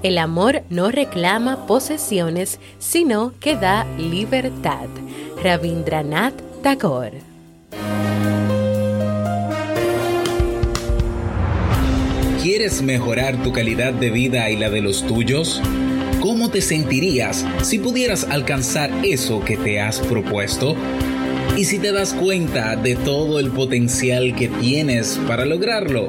El amor no reclama posesiones, sino que da libertad. Rabindranath Tagore. ¿Quieres mejorar tu calidad de vida y la de los tuyos? ¿Cómo te sentirías si pudieras alcanzar eso que te has propuesto? ¿Y si te das cuenta de todo el potencial que tienes para lograrlo?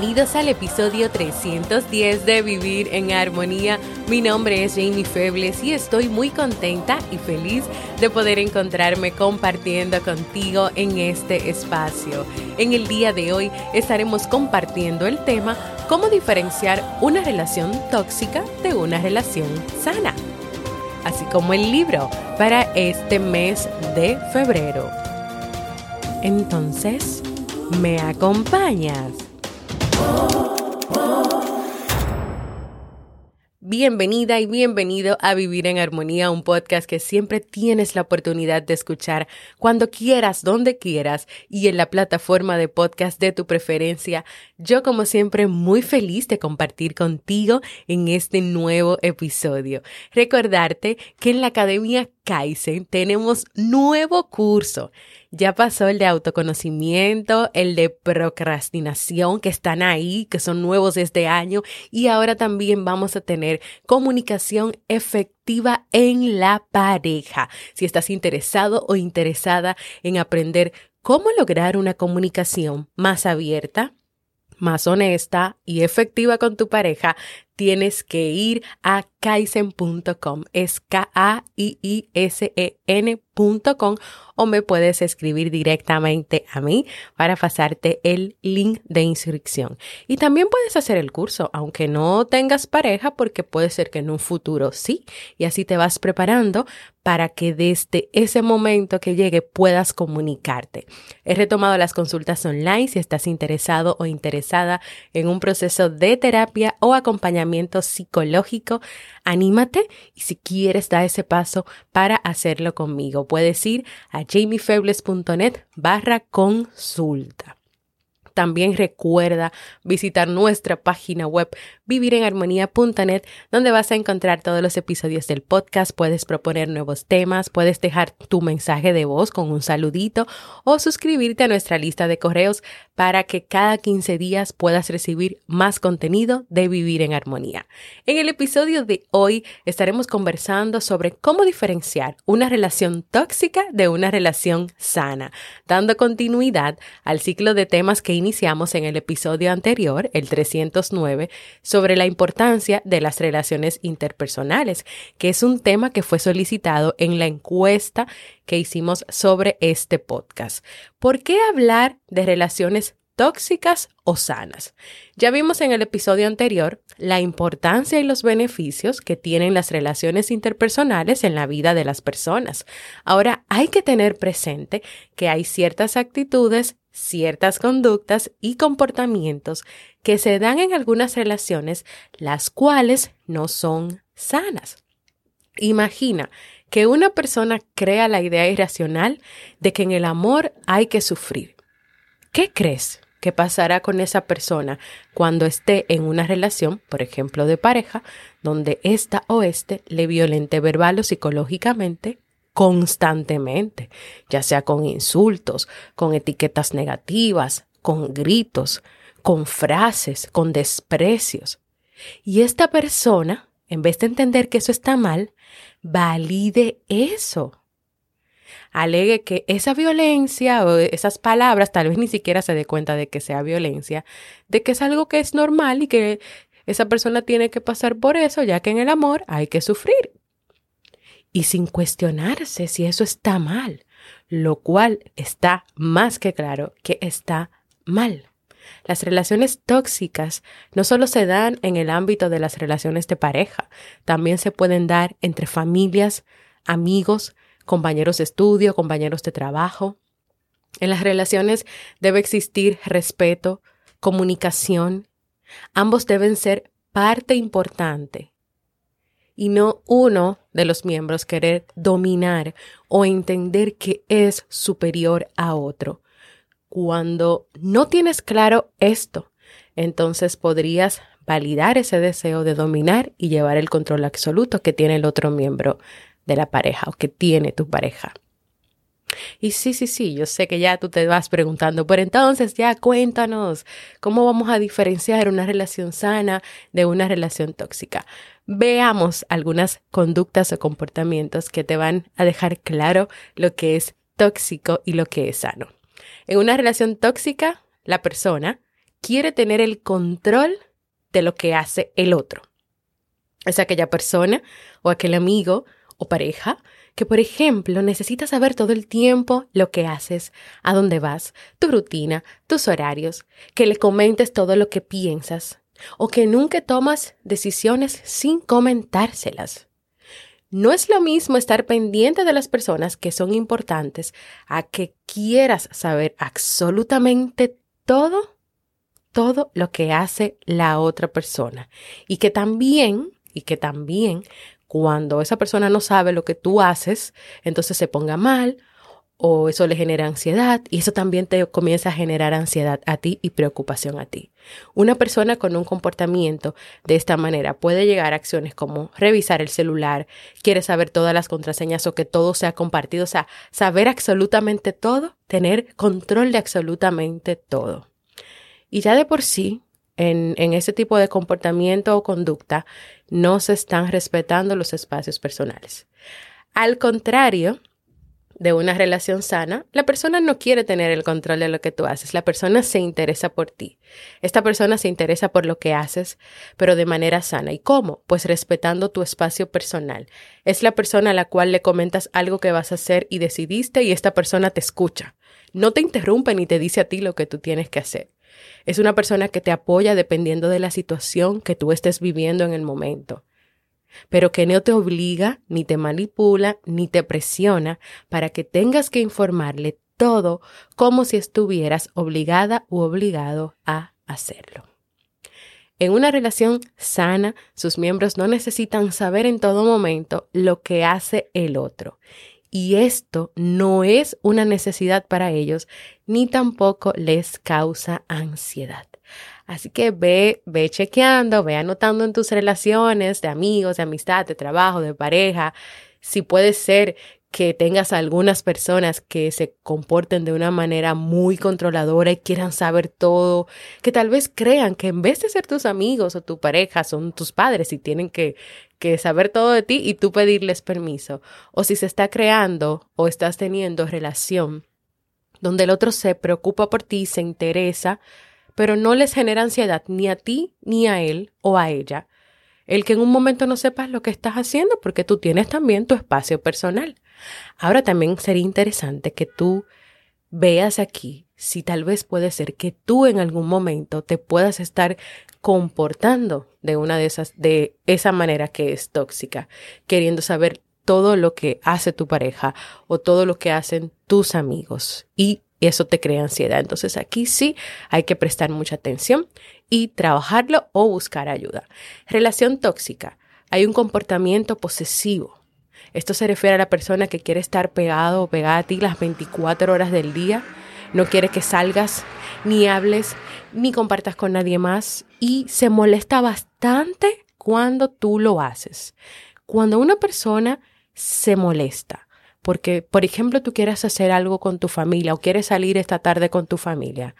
bienvenidos al episodio 310 de Vivir en Armonía. Mi nombre es Jamie Febles y estoy muy contenta y feliz de poder encontrarme compartiendo contigo en este espacio. En el día de hoy estaremos compartiendo el tema cómo diferenciar una relación tóxica de una relación sana, así como el libro para este mes de febrero. Entonces, ¿me acompañas? Bienvenida y bienvenido a Vivir en Armonía, un podcast que siempre tienes la oportunidad de escuchar cuando quieras, donde quieras y en la plataforma de podcast de tu preferencia. Yo como siempre muy feliz de compartir contigo en este nuevo episodio. Recordarte que en la Academia Kaizen tenemos nuevo curso. Ya pasó el de autoconocimiento, el de procrastinación, que están ahí, que son nuevos este año, y ahora también vamos a tener comunicación efectiva en la pareja. Si estás interesado o interesada en aprender cómo lograr una comunicación más abierta, más honesta y efectiva con tu pareja, tienes que ir a kaizen.com. Es K-A-I-I-S-E-N.com o me puedes escribir directamente a mí para pasarte el link de inscripción. Y también puedes hacer el curso, aunque no tengas pareja, porque puede ser que en un futuro sí. Y así te vas preparando para que desde ese momento que llegue puedas comunicarte. He retomado las consultas online si estás interesado o interesada en un proceso de terapia o acompañamiento psicológico, anímate y si quieres da ese paso para hacerlo conmigo. Puedes ir a jamiefebles.net barra consulta. También recuerda visitar nuestra página web vivirenarmonía.net donde vas a encontrar todos los episodios del podcast, puedes proponer nuevos temas, puedes dejar tu mensaje de voz con un saludito o suscribirte a nuestra lista de correos para que cada 15 días puedas recibir más contenido de Vivir en Armonía. En el episodio de hoy estaremos conversando sobre cómo diferenciar una relación tóxica de una relación sana, dando continuidad al ciclo de temas que iniciamos en el episodio anterior, el 309, sobre la importancia de las relaciones interpersonales, que es un tema que fue solicitado en la encuesta que hicimos sobre este podcast. ¿Por qué hablar de relaciones tóxicas o sanas. Ya vimos en el episodio anterior la importancia y los beneficios que tienen las relaciones interpersonales en la vida de las personas. Ahora hay que tener presente que hay ciertas actitudes, ciertas conductas y comportamientos que se dan en algunas relaciones las cuales no son sanas. Imagina que una persona crea la idea irracional de que en el amor hay que sufrir. ¿Qué crees? ¿Qué pasará con esa persona cuando esté en una relación, por ejemplo, de pareja, donde esta o este le violente verbal o psicológicamente constantemente, ya sea con insultos, con etiquetas negativas, con gritos, con frases, con desprecios? Y esta persona en vez de entender que eso está mal, valide eso. Alegue que esa violencia o esas palabras tal vez ni siquiera se dé cuenta de que sea violencia, de que es algo que es normal y que esa persona tiene que pasar por eso, ya que en el amor hay que sufrir. Y sin cuestionarse si eso está mal, lo cual está más que claro que está mal. Las relaciones tóxicas no solo se dan en el ámbito de las relaciones de pareja, también se pueden dar entre familias, amigos, compañeros de estudio, compañeros de trabajo. En las relaciones debe existir respeto, comunicación. Ambos deben ser parte importante y no uno de los miembros querer dominar o entender que es superior a otro. Cuando no tienes claro esto, entonces podrías validar ese deseo de dominar y llevar el control absoluto que tiene el otro miembro de la pareja o que tiene tu pareja. Y sí, sí, sí, yo sé que ya tú te vas preguntando, pero entonces ya cuéntanos, ¿cómo vamos a diferenciar una relación sana de una relación tóxica? Veamos algunas conductas o comportamientos que te van a dejar claro lo que es tóxico y lo que es sano. En una relación tóxica, la persona quiere tener el control de lo que hace el otro. Es aquella persona o aquel amigo o pareja que, por ejemplo, necesita saber todo el tiempo lo que haces, a dónde vas, tu rutina, tus horarios, que le comentes todo lo que piensas o que nunca tomas decisiones sin comentárselas. No es lo mismo estar pendiente de las personas que son importantes a que quieras saber absolutamente todo, todo lo que hace la otra persona. Y que también, y que también cuando esa persona no sabe lo que tú haces, entonces se ponga mal o eso le genera ansiedad y eso también te comienza a generar ansiedad a ti y preocupación a ti. Una persona con un comportamiento de esta manera puede llegar a acciones como revisar el celular, quiere saber todas las contraseñas o que todo sea compartido, o sea, saber absolutamente todo, tener control de absolutamente todo. Y ya de por sí, en, en ese tipo de comportamiento o conducta, no se están respetando los espacios personales. Al contrario, de una relación sana, la persona no quiere tener el control de lo que tú haces, la persona se interesa por ti. Esta persona se interesa por lo que haces, pero de manera sana. ¿Y cómo? Pues respetando tu espacio personal. Es la persona a la cual le comentas algo que vas a hacer y decidiste y esta persona te escucha. No te interrumpe ni te dice a ti lo que tú tienes que hacer. Es una persona que te apoya dependiendo de la situación que tú estés viviendo en el momento pero que no te obliga, ni te manipula, ni te presiona para que tengas que informarle todo como si estuvieras obligada u obligado a hacerlo. En una relación sana, sus miembros no necesitan saber en todo momento lo que hace el otro. Y esto no es una necesidad para ellos, ni tampoco les causa ansiedad. Así que ve, ve chequeando, ve anotando en tus relaciones de amigos, de amistad, de trabajo, de pareja, si puede ser que tengas algunas personas que se comporten de una manera muy controladora y quieran saber todo, que tal vez crean que en vez de ser tus amigos o tu pareja son tus padres y tienen que, que saber todo de ti y tú pedirles permiso, o si se está creando o estás teniendo relación donde el otro se preocupa por ti, se interesa, pero no les genera ansiedad ni a ti ni a él o a ella. El que en un momento no sepas lo que estás haciendo porque tú tienes también tu espacio personal. Ahora también sería interesante que tú veas aquí si tal vez puede ser que tú en algún momento te puedas estar comportando de una de esas de esa manera que es tóxica, queriendo saber todo lo que hace tu pareja o todo lo que hacen tus amigos y y eso te crea ansiedad. Entonces aquí sí hay que prestar mucha atención y trabajarlo o buscar ayuda. Relación tóxica. Hay un comportamiento posesivo. Esto se refiere a la persona que quiere estar pegado o pegada a ti las 24 horas del día. No quiere que salgas, ni hables, ni compartas con nadie más. Y se molesta bastante cuando tú lo haces. Cuando una persona se molesta, porque, por ejemplo, tú quieres hacer algo con tu familia o quieres salir esta tarde con tu familia,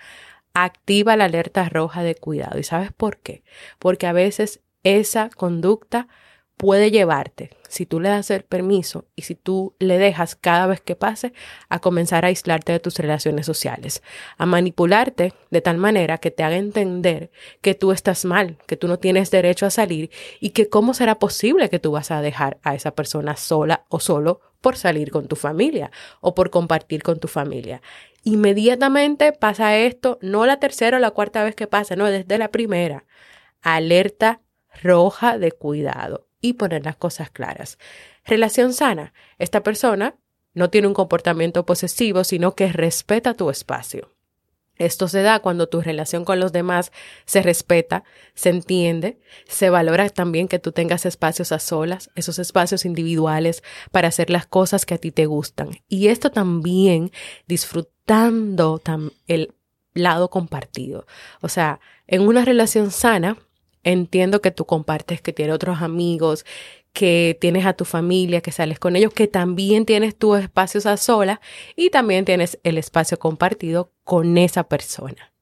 activa la alerta roja de cuidado. ¿Y sabes por qué? Porque a veces esa conducta puede llevarte, si tú le das el permiso y si tú le dejas cada vez que pase, a comenzar a aislarte de tus relaciones sociales, a manipularte de tal manera que te haga entender que tú estás mal, que tú no tienes derecho a salir y que cómo será posible que tú vas a dejar a esa persona sola o solo por salir con tu familia o por compartir con tu familia. Inmediatamente pasa esto, no la tercera o la cuarta vez que pasa, no, desde la primera. Alerta roja de cuidado y poner las cosas claras. Relación sana. Esta persona no tiene un comportamiento posesivo, sino que respeta tu espacio. Esto se da cuando tu relación con los demás se respeta, se entiende, se valora también que tú tengas espacios a solas, esos espacios individuales para hacer las cosas que a ti te gustan. Y esto también disfrutando el lado compartido. O sea, en una relación sana, entiendo que tú compartes, que tienes otros amigos, que tienes a tu familia, que sales con ellos, que también tienes tus espacios a solas y también tienes el espacio compartido con esa persona.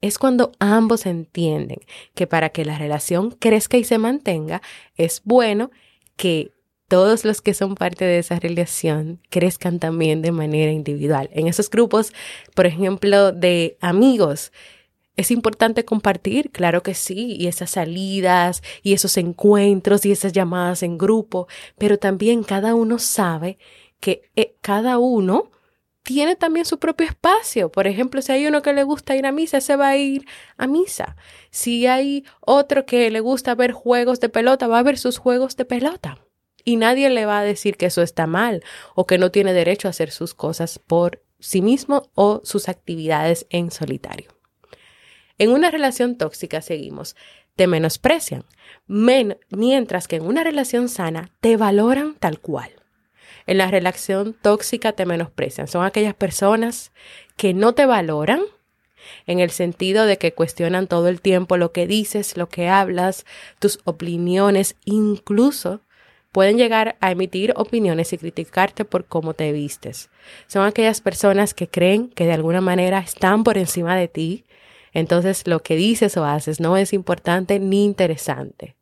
Es cuando ambos entienden que para que la relación crezca y se mantenga, es bueno que todos los que son parte de esa relación crezcan también de manera individual. En esos grupos, por ejemplo, de amigos, es importante compartir, claro que sí, y esas salidas y esos encuentros y esas llamadas en grupo, pero también cada uno sabe que eh, cada uno tiene también su propio espacio. Por ejemplo, si hay uno que le gusta ir a misa, se va a ir a misa. Si hay otro que le gusta ver juegos de pelota, va a ver sus juegos de pelota. Y nadie le va a decir que eso está mal o que no tiene derecho a hacer sus cosas por sí mismo o sus actividades en solitario. En una relación tóxica seguimos, te menosprecian, mientras que en una relación sana te valoran tal cual. En la relación tóxica te menosprecian. Son aquellas personas que no te valoran en el sentido de que cuestionan todo el tiempo lo que dices, lo que hablas, tus opiniones, incluso pueden llegar a emitir opiniones y criticarte por cómo te vistes. Son aquellas personas que creen que de alguna manera están por encima de ti, entonces lo que dices o haces no es importante ni interesante.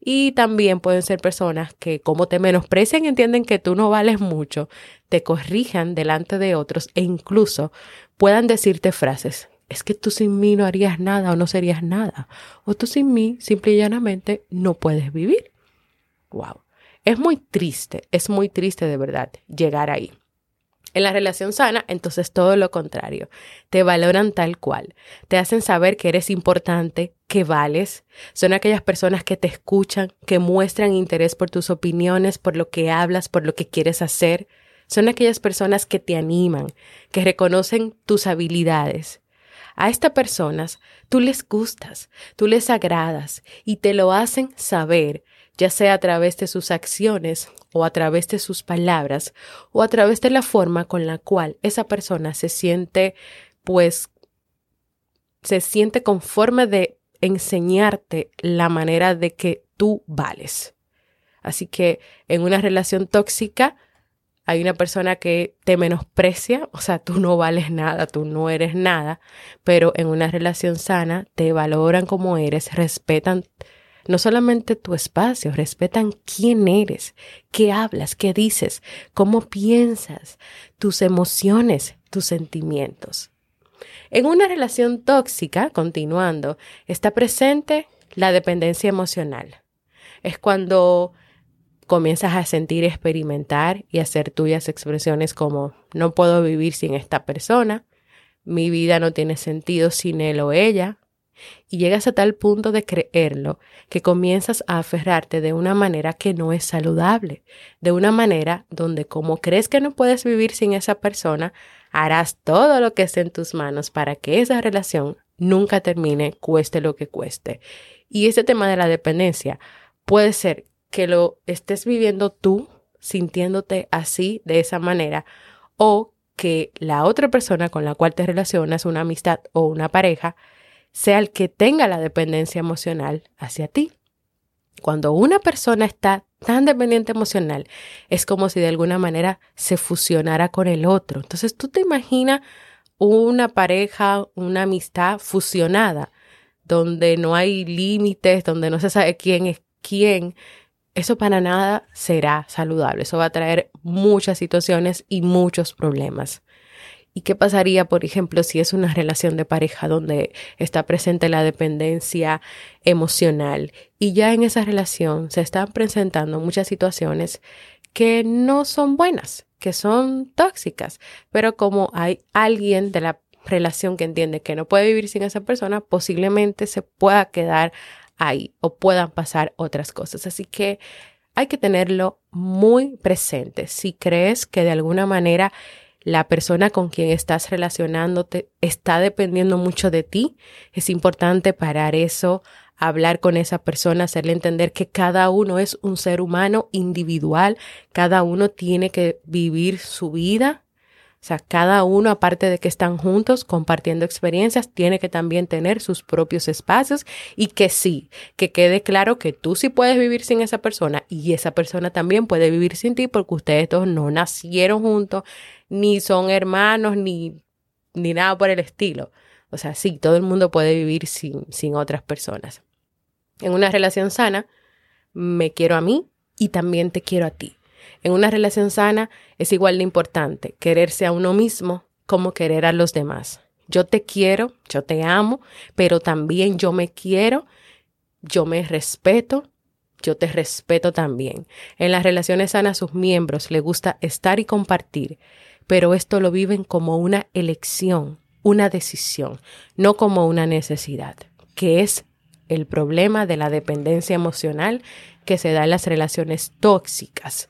Y también pueden ser personas que como te menosprecian entienden que tú no vales mucho, te corrijan delante de otros e incluso puedan decirte frases. Es que tú sin mí no harías nada o no serías nada. O tú sin mí simple y llanamente no puedes vivir. Wow. Es muy triste, es muy triste de verdad llegar ahí. En la relación sana, entonces todo lo contrario. Te valoran tal cual. Te hacen saber que eres importante, que vales. Son aquellas personas que te escuchan, que muestran interés por tus opiniones, por lo que hablas, por lo que quieres hacer. Son aquellas personas que te animan, que reconocen tus habilidades. A estas personas tú les gustas, tú les agradas y te lo hacen saber ya sea a través de sus acciones o a través de sus palabras o a través de la forma con la cual esa persona se siente, pues, se siente conforme de enseñarte la manera de que tú vales. Así que en una relación tóxica hay una persona que te menosprecia, o sea, tú no vales nada, tú no eres nada, pero en una relación sana te valoran como eres, respetan no solamente tu espacio, respetan quién eres, qué hablas, qué dices, cómo piensas, tus emociones, tus sentimientos. En una relación tóxica, continuando, está presente la dependencia emocional. Es cuando comienzas a sentir, experimentar y hacer tuyas expresiones como no puedo vivir sin esta persona, mi vida no tiene sentido sin él o ella, y llegas a tal punto de creerlo que comienzas a aferrarte de una manera que no es saludable, de una manera donde como crees que no puedes vivir sin esa persona, harás todo lo que esté en tus manos para que esa relación nunca termine, cueste lo que cueste. Y ese tema de la dependencia puede ser que lo estés viviendo tú, sintiéndote así, de esa manera, o que la otra persona con la cual te relacionas, una amistad o una pareja, sea el que tenga la dependencia emocional hacia ti. Cuando una persona está tan dependiente emocional, es como si de alguna manera se fusionara con el otro. Entonces tú te imaginas una pareja, una amistad fusionada, donde no hay límites, donde no se sabe quién es quién, eso para nada será saludable. Eso va a traer muchas situaciones y muchos problemas. ¿Y qué pasaría, por ejemplo, si es una relación de pareja donde está presente la dependencia emocional y ya en esa relación se están presentando muchas situaciones que no son buenas, que son tóxicas, pero como hay alguien de la relación que entiende que no puede vivir sin esa persona, posiblemente se pueda quedar ahí o puedan pasar otras cosas. Así que hay que tenerlo muy presente. Si crees que de alguna manera la persona con quien estás relacionándote está dependiendo mucho de ti, es importante parar eso, hablar con esa persona, hacerle entender que cada uno es un ser humano individual, cada uno tiene que vivir su vida. O sea, cada uno, aparte de que están juntos compartiendo experiencias, tiene que también tener sus propios espacios y que sí, que quede claro que tú sí puedes vivir sin esa persona y esa persona también puede vivir sin ti porque ustedes dos no nacieron juntos, ni son hermanos, ni, ni nada por el estilo. O sea, sí, todo el mundo puede vivir sin, sin otras personas. En una relación sana, me quiero a mí y también te quiero a ti. En una relación sana es igual de importante quererse a uno mismo como querer a los demás. Yo te quiero, yo te amo, pero también yo me quiero, yo me respeto, yo te respeto también. En las relaciones sanas sus miembros les gusta estar y compartir, pero esto lo viven como una elección, una decisión, no como una necesidad, que es el problema de la dependencia emocional que se da en las relaciones tóxicas.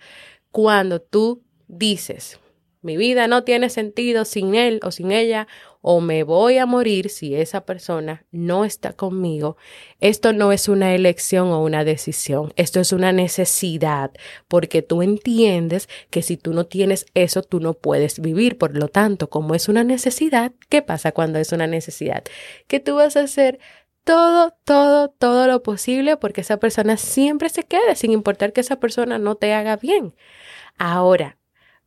Cuando tú dices, mi vida no tiene sentido sin él o sin ella, o me voy a morir si esa persona no está conmigo, esto no es una elección o una decisión, esto es una necesidad, porque tú entiendes que si tú no tienes eso, tú no puedes vivir. Por lo tanto, como es una necesidad, ¿qué pasa cuando es una necesidad? Que tú vas a hacer todo, todo, todo lo posible porque esa persona siempre se quede, sin importar que esa persona no te haga bien. Ahora,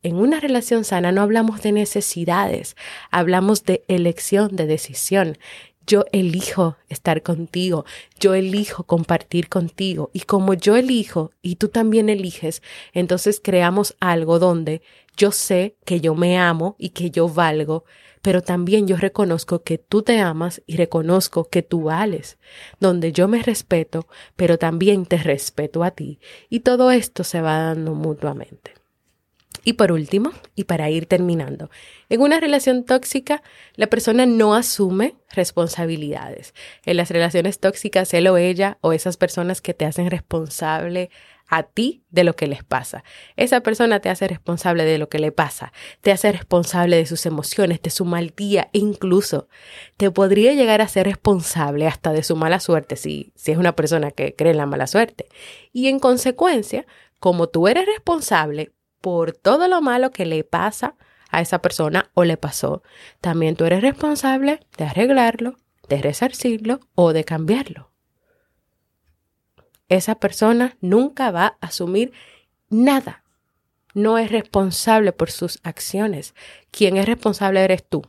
en una relación sana no hablamos de necesidades, hablamos de elección, de decisión. Yo elijo estar contigo, yo elijo compartir contigo y como yo elijo y tú también eliges, entonces creamos algo donde yo sé que yo me amo y que yo valgo, pero también yo reconozco que tú te amas y reconozco que tú vales, donde yo me respeto, pero también te respeto a ti y todo esto se va dando mutuamente. Y por último, y para ir terminando, en una relación tóxica, la persona no asume responsabilidades. En las relaciones tóxicas, él o ella o esas personas que te hacen responsable a ti de lo que les pasa. Esa persona te hace responsable de lo que le pasa, te hace responsable de sus emociones, de su mal día e incluso te podría llegar a ser responsable hasta de su mala suerte si, si es una persona que cree en la mala suerte. Y en consecuencia, como tú eres responsable por todo lo malo que le pasa a esa persona o le pasó, también tú eres responsable de arreglarlo, de resarcirlo o de cambiarlo esa persona nunca va a asumir nada. No es responsable por sus acciones. Quien es responsable eres tú.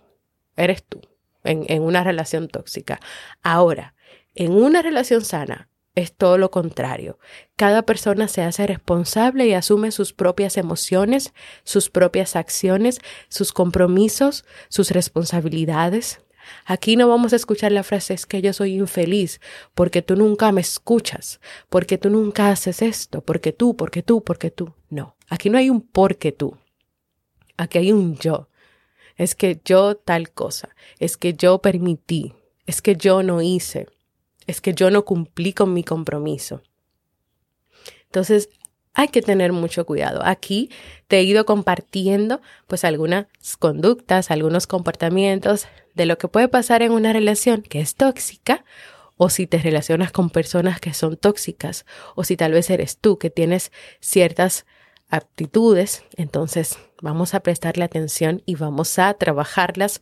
Eres tú en, en una relación tóxica. Ahora, en una relación sana, es todo lo contrario. Cada persona se hace responsable y asume sus propias emociones, sus propias acciones, sus compromisos, sus responsabilidades. Aquí no vamos a escuchar la frase es que yo soy infeliz porque tú nunca me escuchas, porque tú nunca haces esto, porque tú, porque tú, porque tú. No, aquí no hay un porque tú. Aquí hay un yo. Es que yo tal cosa, es que yo permití, es que yo no hice, es que yo no cumplí con mi compromiso. Entonces, hay que tener mucho cuidado. Aquí te he ido compartiendo pues algunas conductas, algunos comportamientos de lo que puede pasar en una relación que es tóxica o si te relacionas con personas que son tóxicas o si tal vez eres tú que tienes ciertas aptitudes, entonces vamos a prestarle atención y vamos a trabajarlas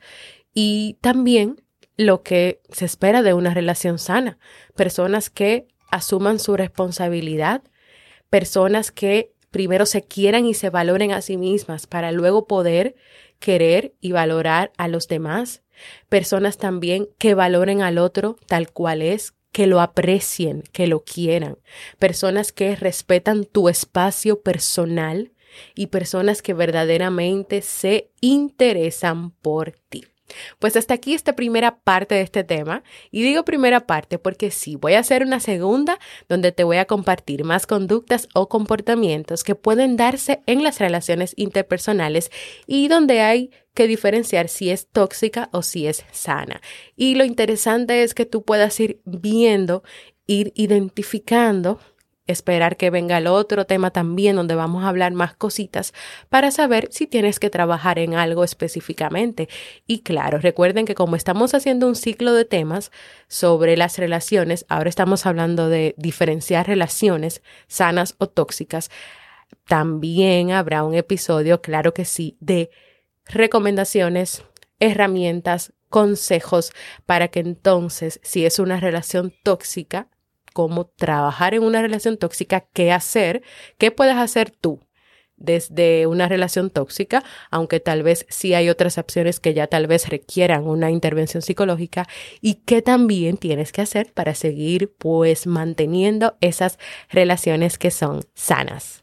y también lo que se espera de una relación sana, personas que asuman su responsabilidad personas que primero se quieran y se valoren a sí mismas para luego poder querer y valorar a los demás. Personas también que valoren al otro tal cual es, que lo aprecien, que lo quieran, personas que respetan tu espacio personal y personas que verdaderamente se interesan por ti. Pues hasta aquí esta primera parte de este tema. Y digo primera parte porque sí, voy a hacer una segunda donde te voy a compartir más conductas o comportamientos que pueden darse en las relaciones interpersonales y donde hay que diferenciar si es tóxica o si es sana. Y lo interesante es que tú puedas ir viendo, ir identificando esperar que venga el otro tema también donde vamos a hablar más cositas para saber si tienes que trabajar en algo específicamente. Y claro, recuerden que como estamos haciendo un ciclo de temas sobre las relaciones, ahora estamos hablando de diferenciar relaciones sanas o tóxicas, también habrá un episodio, claro que sí, de recomendaciones, herramientas, consejos para que entonces, si es una relación tóxica, cómo trabajar en una relación tóxica, qué hacer, qué puedes hacer tú desde una relación tóxica, aunque tal vez sí hay otras opciones que ya tal vez requieran una intervención psicológica y qué también tienes que hacer para seguir pues manteniendo esas relaciones que son sanas.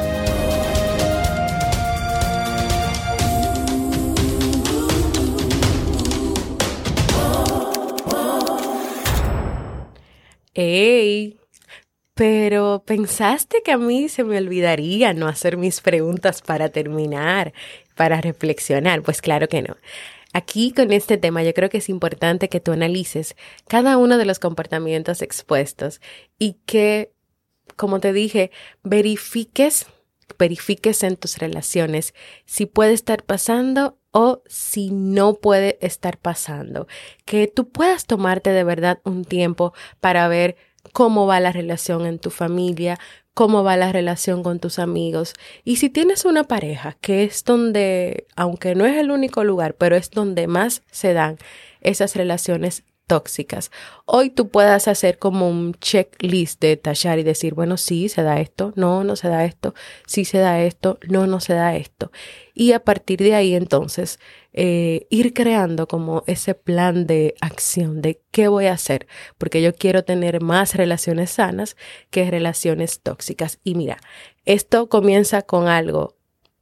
¡Ey! Pero pensaste que a mí se me olvidaría no hacer mis preguntas para terminar, para reflexionar. Pues claro que no. Aquí con este tema yo creo que es importante que tú analices cada uno de los comportamientos expuestos y que, como te dije, verifiques, verifiques en tus relaciones si puede estar pasando o si no puede estar pasando. Que tú puedas tomarte de verdad un tiempo para ver cómo va la relación en tu familia, cómo va la relación con tus amigos. Y si tienes una pareja, que es donde, aunque no es el único lugar, pero es donde más se dan esas relaciones tóxicas. Hoy tú puedas hacer como un checklist de tachar y decir, bueno, sí, se da esto, no, no se da esto, sí se da esto, no, no se da esto. Y a partir de ahí entonces eh, ir creando como ese plan de acción de qué voy a hacer, porque yo quiero tener más relaciones sanas que relaciones tóxicas. Y mira, esto comienza con algo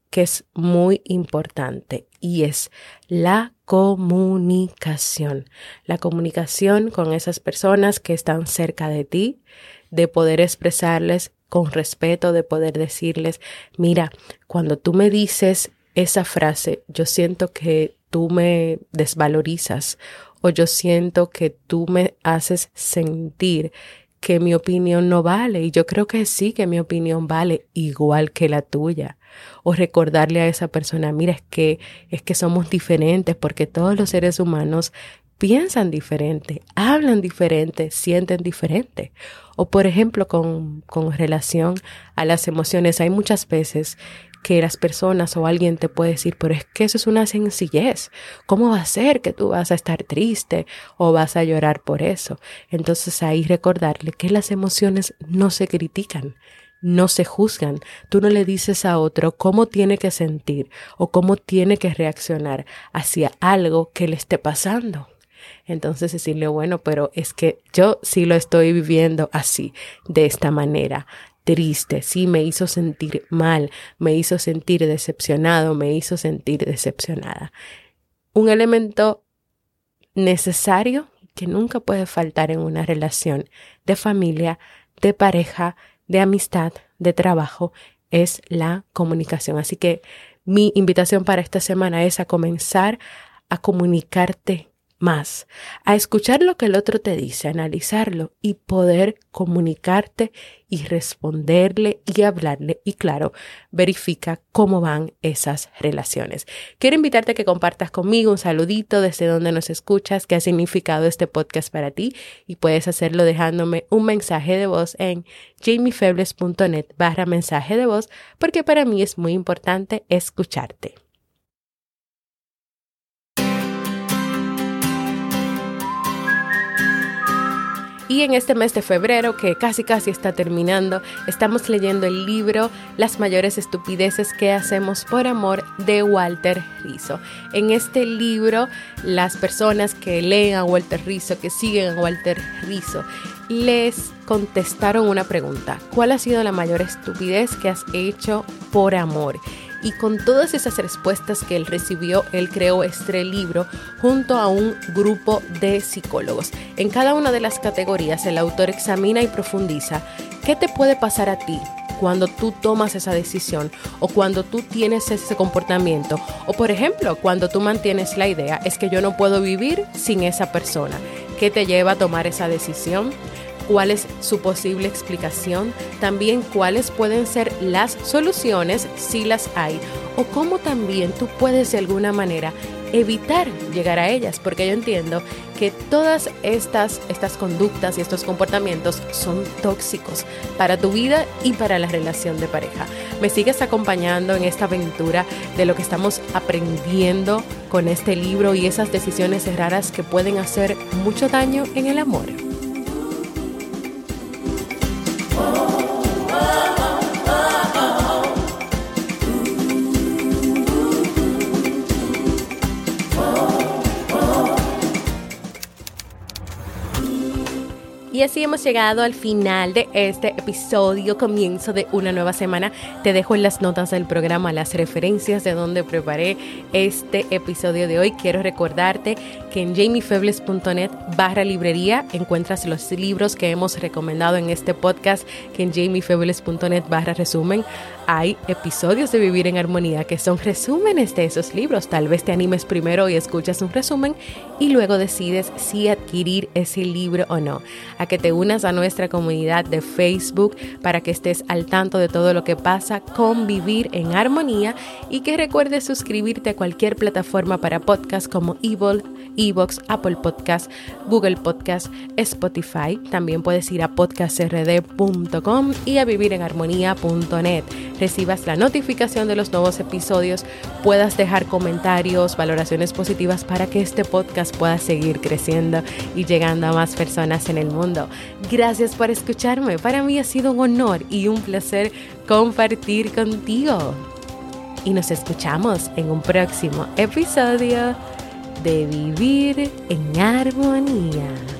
que es muy importante y es la comunicación. La comunicación con esas personas que están cerca de ti, de poder expresarles con respeto, de poder decirles, mira, cuando tú me dices esa frase, yo siento que tú me desvalorizas o yo siento que tú me haces sentir que mi opinión no vale y yo creo que sí que mi opinión vale igual que la tuya o recordarle a esa persona mira es que es que somos diferentes porque todos los seres humanos piensan diferente, hablan diferente, sienten diferente. O por ejemplo, con, con relación a las emociones, hay muchas veces que las personas o alguien te puede decir, pero es que eso es una sencillez. ¿Cómo va a ser que tú vas a estar triste o vas a llorar por eso? Entonces ahí recordarle que las emociones no se critican, no se juzgan. Tú no le dices a otro cómo tiene que sentir o cómo tiene que reaccionar hacia algo que le esté pasando. Entonces decirle, bueno, pero es que yo sí lo estoy viviendo así, de esta manera triste, sí me hizo sentir mal, me hizo sentir decepcionado, me hizo sentir decepcionada. Un elemento necesario que nunca puede faltar en una relación de familia, de pareja, de amistad, de trabajo, es la comunicación. Así que mi invitación para esta semana es a comenzar a comunicarte más, a escuchar lo que el otro te dice, analizarlo y poder comunicarte y responderle y hablarle y claro, verifica cómo van esas relaciones. Quiero invitarte a que compartas conmigo un saludito desde donde nos escuchas, qué ha significado este podcast para ti y puedes hacerlo dejándome un mensaje de voz en jamiefebles.net barra mensaje de voz porque para mí es muy importante escucharte. Y en este mes de febrero, que casi casi está terminando, estamos leyendo el libro Las mayores estupideces que hacemos por amor de Walter Rizzo. En este libro, las personas que leen a Walter Rizzo, que siguen a Walter Rizzo, les contestaron una pregunta. ¿Cuál ha sido la mayor estupidez que has hecho por amor? Y con todas esas respuestas que él recibió, él creó este libro junto a un grupo de psicólogos. En cada una de las categorías el autor examina y profundiza qué te puede pasar a ti cuando tú tomas esa decisión o cuando tú tienes ese comportamiento o por ejemplo cuando tú mantienes la idea es que yo no puedo vivir sin esa persona. ¿Qué te lleva a tomar esa decisión? Cuál es su posible explicación, también cuáles pueden ser las soluciones si las hay, o cómo también tú puedes de alguna manera evitar llegar a ellas, porque yo entiendo que todas estas, estas conductas y estos comportamientos son tóxicos para tu vida y para la relación de pareja. Me sigues acompañando en esta aventura de lo que estamos aprendiendo con este libro y esas decisiones raras que pueden hacer mucho daño en el amor. Y hemos llegado al final de este episodio, comienzo de una nueva semana. Te dejo en las notas del programa las referencias de donde preparé este episodio de hoy. Quiero recordarte que en jamiefebles.net barra librería encuentras los libros que hemos recomendado en este podcast, que en jamiefebles.net barra resumen hay episodios de Vivir en Armonía que son resúmenes de esos libros. Tal vez te animes primero y escuchas un resumen y luego decides si adquirir ese libro o no. A que te unas a nuestra comunidad de Facebook para que estés al tanto de todo lo que pasa con Vivir en Armonía y que recuerdes suscribirte a cualquier plataforma para podcast como Evil, Evox, Apple Podcast, Google Podcast, Spotify. También puedes ir a podcastrd.com y a vivirenarmonía.net recibas la notificación de los nuevos episodios, puedas dejar comentarios, valoraciones positivas para que este podcast pueda seguir creciendo y llegando a más personas en el mundo. Gracias por escucharme. Para mí ha sido un honor y un placer compartir contigo. Y nos escuchamos en un próximo episodio de Vivir en Armonía.